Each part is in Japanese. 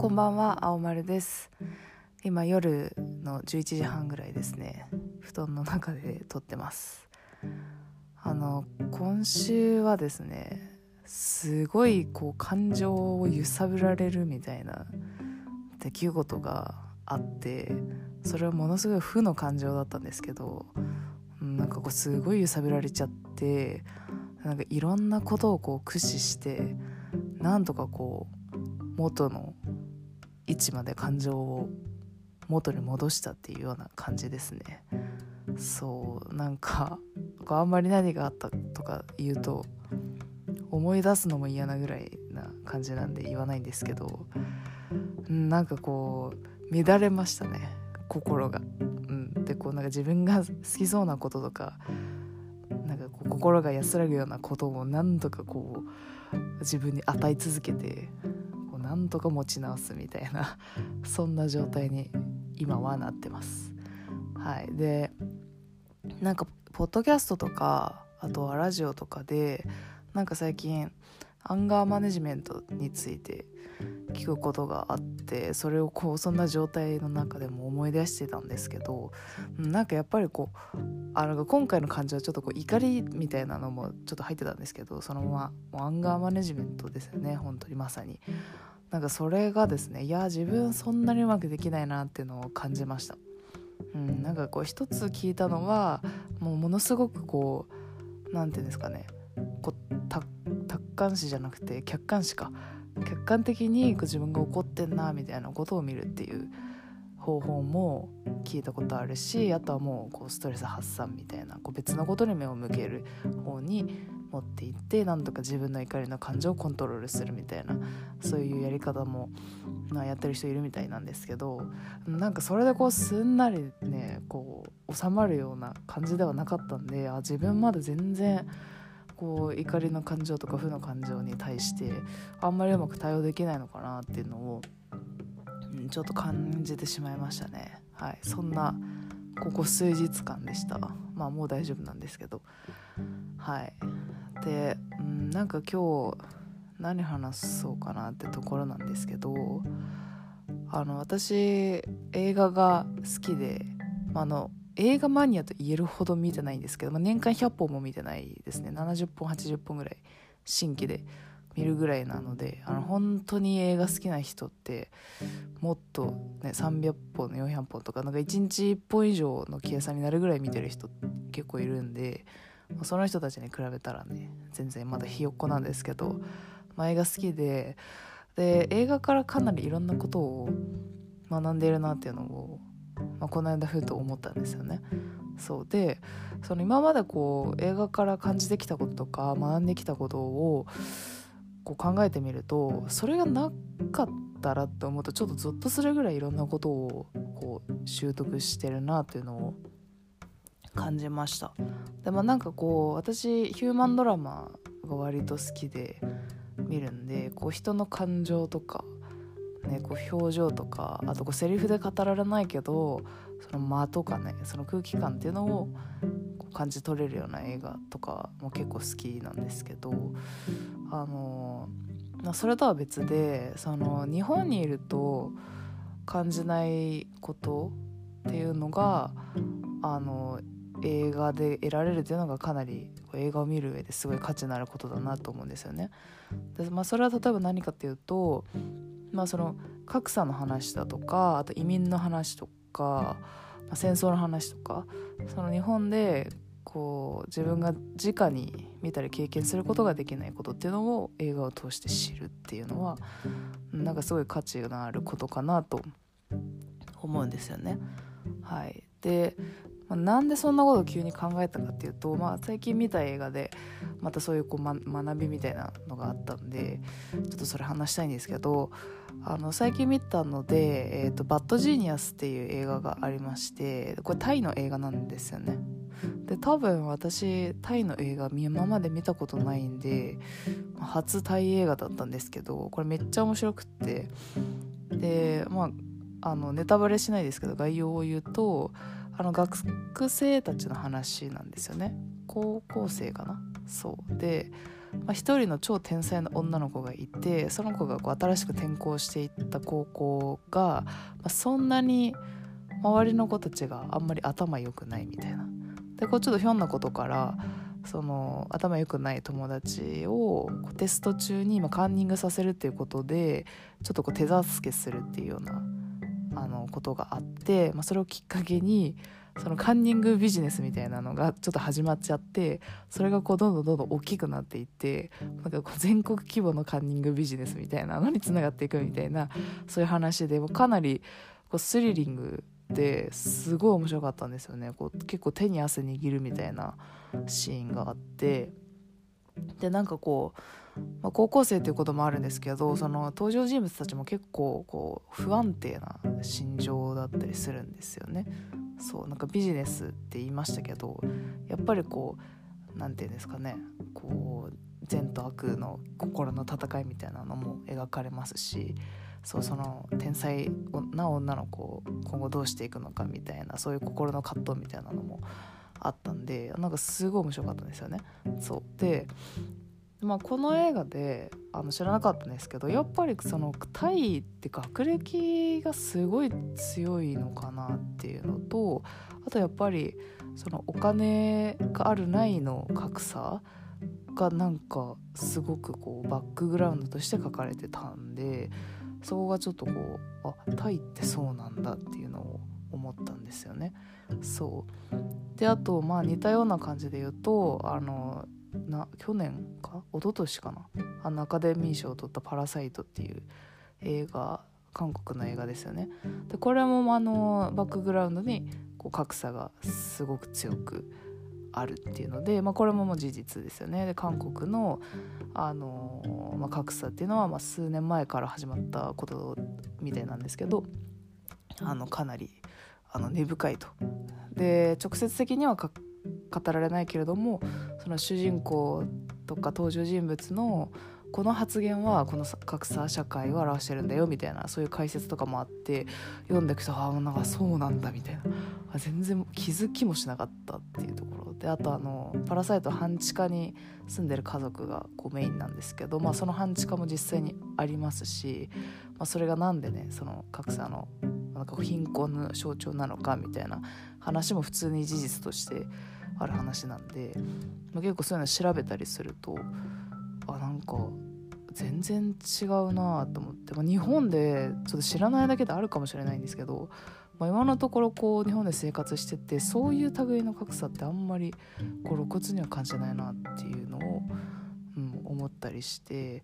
こんばんは青丸です。今夜の11時半ぐらいですね。布団の中で撮ってます。あの今週はですねすごいこう感情を揺さぶられるみたいな出来事があってそれはものすごい負の感情だったんですけどなんかこうすごい揺さぶられちゃってなんかいろんなことをこう駆使してなんとかこう元の位置まで感情を元に戻したっていうような感じですねそうなんかあんまり何があったとか言うと思い出すのも嫌なぐらいな感じなんで言わないんですけどなんかこう乱れましたね心が。うん、でこうなんか自分が好きそうなこととかなんかこう心が安らぐようなことを何とかこう自分に与え続けてなんとか持ち直すみたいなそんな状態に今はなってます。はい、でなんかポッドキャストとかあとはラジオとかでなんか最近アンガーマネジメントについて聞くことがあってそれをこうそんな状態の中でも思い出してたんですけどなんかやっぱりこうあの今回の感じはちょっとこう怒りみたいなのもちょっと入ってたんですけどそのままアンガーマネジメントですよね本当にまさになんかそれがですねいや自分そんなにうまくできないなっていうのを感じました。うん、なんかこう一つ聞いたのはもうものすごくこう何て言うんですかねこう達観視じゃなくて客観視か。客観的に自分が怒ってんなみたいなことを見るっていう方法も聞いたことあるしあとはもうこうストレス発散みたいなこう別のことに目を向ける方に持っていって何とか自分の怒りの感情をコントロールするみたいなそういうやり方も、まあ、やってる人いるみたいなんですけどなんかそれでこうすんなりねこう収まるような感じではなかったんであ自分まだ全然こう怒りの感情とか負の感情に対してあんまりうまく対応できないのかなっていうのを、うん、ちょっと感じてしまいましたね。はい。そんなここ数日間でした。まあもう大丈夫なんですけど。はい。で、うん、なんか今日何話そうかなってところなんですけどあの私映画が好きで、まあの映画マニアと言えるほど見てないんですけど、まあ、年間100本も見てないですね。70本80本ぐらい新規で見るぐらいなのであの本当に映画好きな人ってもっと、ね、300本400本とかなんか1日1本以上の計算になるぐらい見てる人結構いるんでその人たちに比べたらね全然まだひよっこなんですけど、まあ、映画好きでで映画からかなりいろんなことを学んでいるなっていうのをまあ、この間ふと思ったんですよね。そうでその今までこう映画から感じてきたこととか学んできたことをこう考えてみるとそれがなかったらって思うとちょっとゾッとするぐらいいろんなことをこう習得してるなっていうのを感じました。でもなんかこう私ヒューマンドラマが割と好きで見るんでこう人の感情とかね、こう表情とかあとこうセリフで語られないけどその間とかねその空気感っていうのをこう感じ取れるような映画とかも結構好きなんですけどあのそれとは別でその日本にいると感じないことっていうのがあの映画で得られるっていうのがかなり映画を見る上ですごい価値のあることだなと思うんですよね。でまあ、それは例えば何かっていうとまあ、その格差の話だとかあと移民の話とか、まあ、戦争の話とかその日本でこう自分が直に見たり経験することができないことっていうのを映画を通して知るっていうのはなんかすごい価値のあることかなと思うんですよね。はい、でまあ、なんでそんなことを急に考えたかっていうと、まあ、最近見た映画でまたそういうこう、ま、学びみたいなのがあったんでちょっとそれ話したいんですけどあの最近見たので、えーと「バッドジーニアス」っていう映画がありましてこれタイの映画なんですよね。で多分私タイの映画今まで見たことないんで初タイ映画だったんですけどこれめっちゃ面白くってでまああのネタバレしないですけど概要を言うとあの学生たちの話なんですよね。高校生かな？そう。で、まあ、一人の超天才の女の子がいてその子がこう新しく転校していった高校が、まあ、そんなに周りの子たちがあんまり頭良くないみたいな。でこうちょっとひょんなことからその頭良くない友達をテスト中に今カンニングさせるっていうことでちょっとこう手助けするっていうようなあのことがあって、まあ、それをきっかけにそのカンニングビジネスみたいなのがちょっと始まっちゃってそれがこうどんどんどんどん大きくなっていってなんかこう全国規模のカンニングビジネスみたいなのにつながっていくみたいなそういう話でもかなりこうスリリングですごい面白かったんですよね。こう結構手に汗握るみたいなシーンがあってでなんかこう、まあ、高校生っていうこともあるんですけどその登場人物たちも結構こう不安定な心情だったりするんですよね。そうなんかビジネスって言いましたけどやっぱりこう何て言うんですかねこう善と悪の心の戦いみたいなのも描かれますしそうその天才な女の子を今後どうしていくのかみたいなそういう心の葛藤みたいなのもあったんでなんかすごい面白かったんですよね。そうでまあ、この映画であの知らなかったんですけどやっぱりそのタイって学歴がすごい強いのかなっていうのとあとやっぱりそのお金があるないの格差がなんかすごくこうバックグラウンドとして書かれてたんでそこがちょっとこうあタイってそうなんだっていうのを思ったんですよね。そう。であとまあ似たような感じで言うとあのな去年か？一昨年かな？あのアカデミー賞を取った「パラサイト」っていう映画韓国の映画ですよね。でこれもあのバックグラウンドにこう格差がすごく強くあるっていうので、まあ、これももう事実ですよね。で韓国のあの、まあ、格差っていうのはまあ数年前から始まったことみたいなんですけどあのかなりあの根深いと。で直接的には語られないけれどもその主人公とか登場人物のこの発言はこの格差社会を表してるんだよみたいなそういう解説とかもあって読んでいくとああなんかそうなんだみたいな。全然気づきもしなかったっていうところであとあのパラサイト半地下に住んでる家族がこうメインなんですけど、まあ、その半地下も実際にありますし、まあ、それが何でねその格差のなんか貧困の象徴なのかみたいな話も普通に事実としてある話なんで、まあ、結構そういうの調べたりするとあなんか全然違うなと思って、まあ、日本でちょっと知らないだけであるかもしれないんですけど、まあ、今のところこう日本で生活しててそういう類の格差ってあんまりこう露骨には感じないなっていうのを、うん、思ったりして、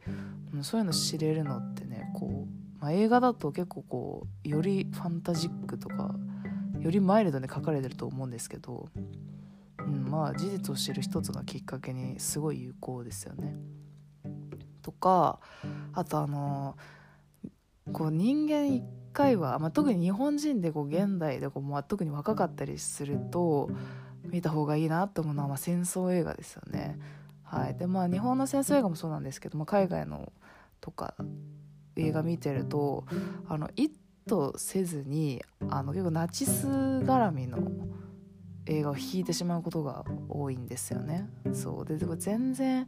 うん、そういうの知れるのってねこう、まあ、映画だと結構こうよりファンタジックとかよりマイルドに書かれてると思うんですけど、うん、まあ事実を知る一つのきっかけにすごい有効ですよね。とかあとあのこう人間一回は、まあ、特に日本人でこう現代でこう、まあ、特に若かったりすると見た方がいいなと思うのは、まあ、戦争映画ですよね。はい、でまあ日本の戦争映画もそうなんですけど、まあ、海外のとか映画見てるとあの意図せずにあの結構ナチス絡みの映画を引いてしまうことが多いんですよね。そうででも全然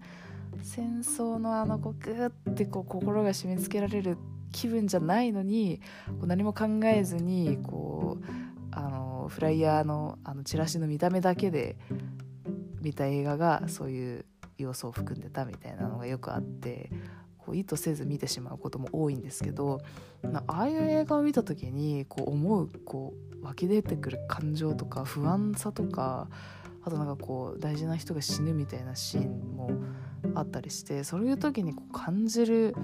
戦争のあのこうグッてこう心が締め付けられる気分じゃないのにこう何も考えずにこうあのフライヤーのあのチラシの見た目だけで見た映画がそういう要素を含んでたみたいなのがよくあってこう意図せず見てしまうことも多いんですけどああいう映画を見た時にこう思うこう湧き出てくる感情とか不安さとかあとなんかこう大事な人が死ぬみたいなシーンもあったりしてそういう時にこう感じる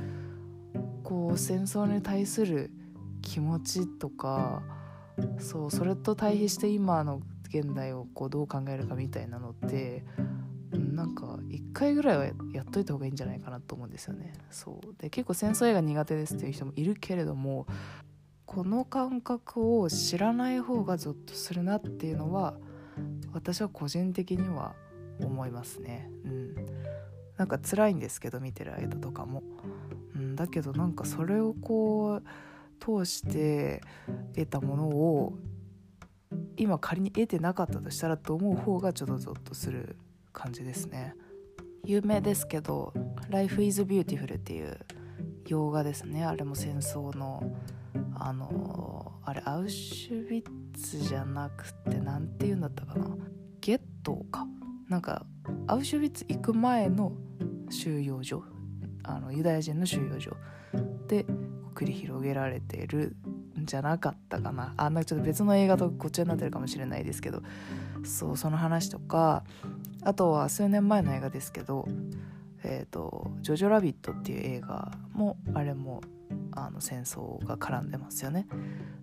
こう戦争に対する気持ちとかそうそれと対比して今の現代をこうどう考えるかみたいなのってなんか1回ぐらいはやっといた方がいいんじゃないかなと思うんですよね。そうで結構戦争映画苦手ですっていう人もいるけれどもこの感覚を知らない方がゾッとするなっていうのは私は個人的には思いますね。うん、なんか辛いんですけど見てる間とかも。うん、だけどなんかそれをこう通して得たものを今仮に得てなかったとしたらと思う方がちょっとゾッとする感じですね。有名ですけど「Life is Beautiful」っていう洋画ですね。あれも戦争のあのあれアウシュビッツじゃなくて何て言うんだったかな。ゲットか？なんかアウシュビッツ行く前の収容所。あのユダヤ人の収容所。で繰り広げられてるんじゃなかったかな。あんなちょっと別の映画とごっちゃになってるかもしれないですけど。そうその話とかあとは数年前の映画ですけどえーと「ジョジョラビット」っていう映画もあれもあの戦争が絡んでますよね。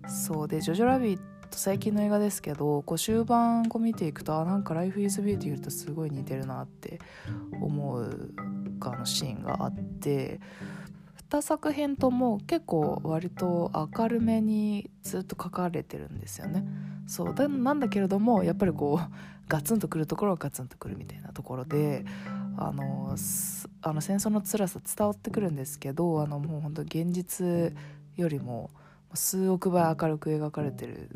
そうで「ジョジョラビット」最近の映画ですけどこう終盤こう見ていくとあなんか「Lifeisbeauty」とすごい似てるなって思うあのシーンがあって2作品とも結構割と明るめにずっと書かれてるんですよね。そうだなんだけれどもやっぱりこうガツンとくるところはガツンとくるみたいなところであのあの戦争の辛さ伝わってくるんですけどあのもう本当現実よりも数億倍明るく描かれてる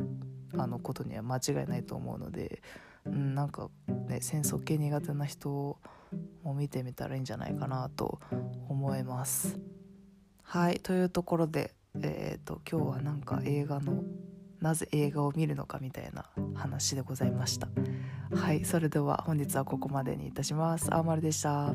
あのことには間違いないと思うので、うん、なんかね戦争系苦手な人も見てみたらいいんじゃないかなと思います。はいというところで、えーと、今日はなんか映画のなぜ映画を見るのかみたいな話でございました。はいそれでは本日はここまでにいたします。あーまるでした。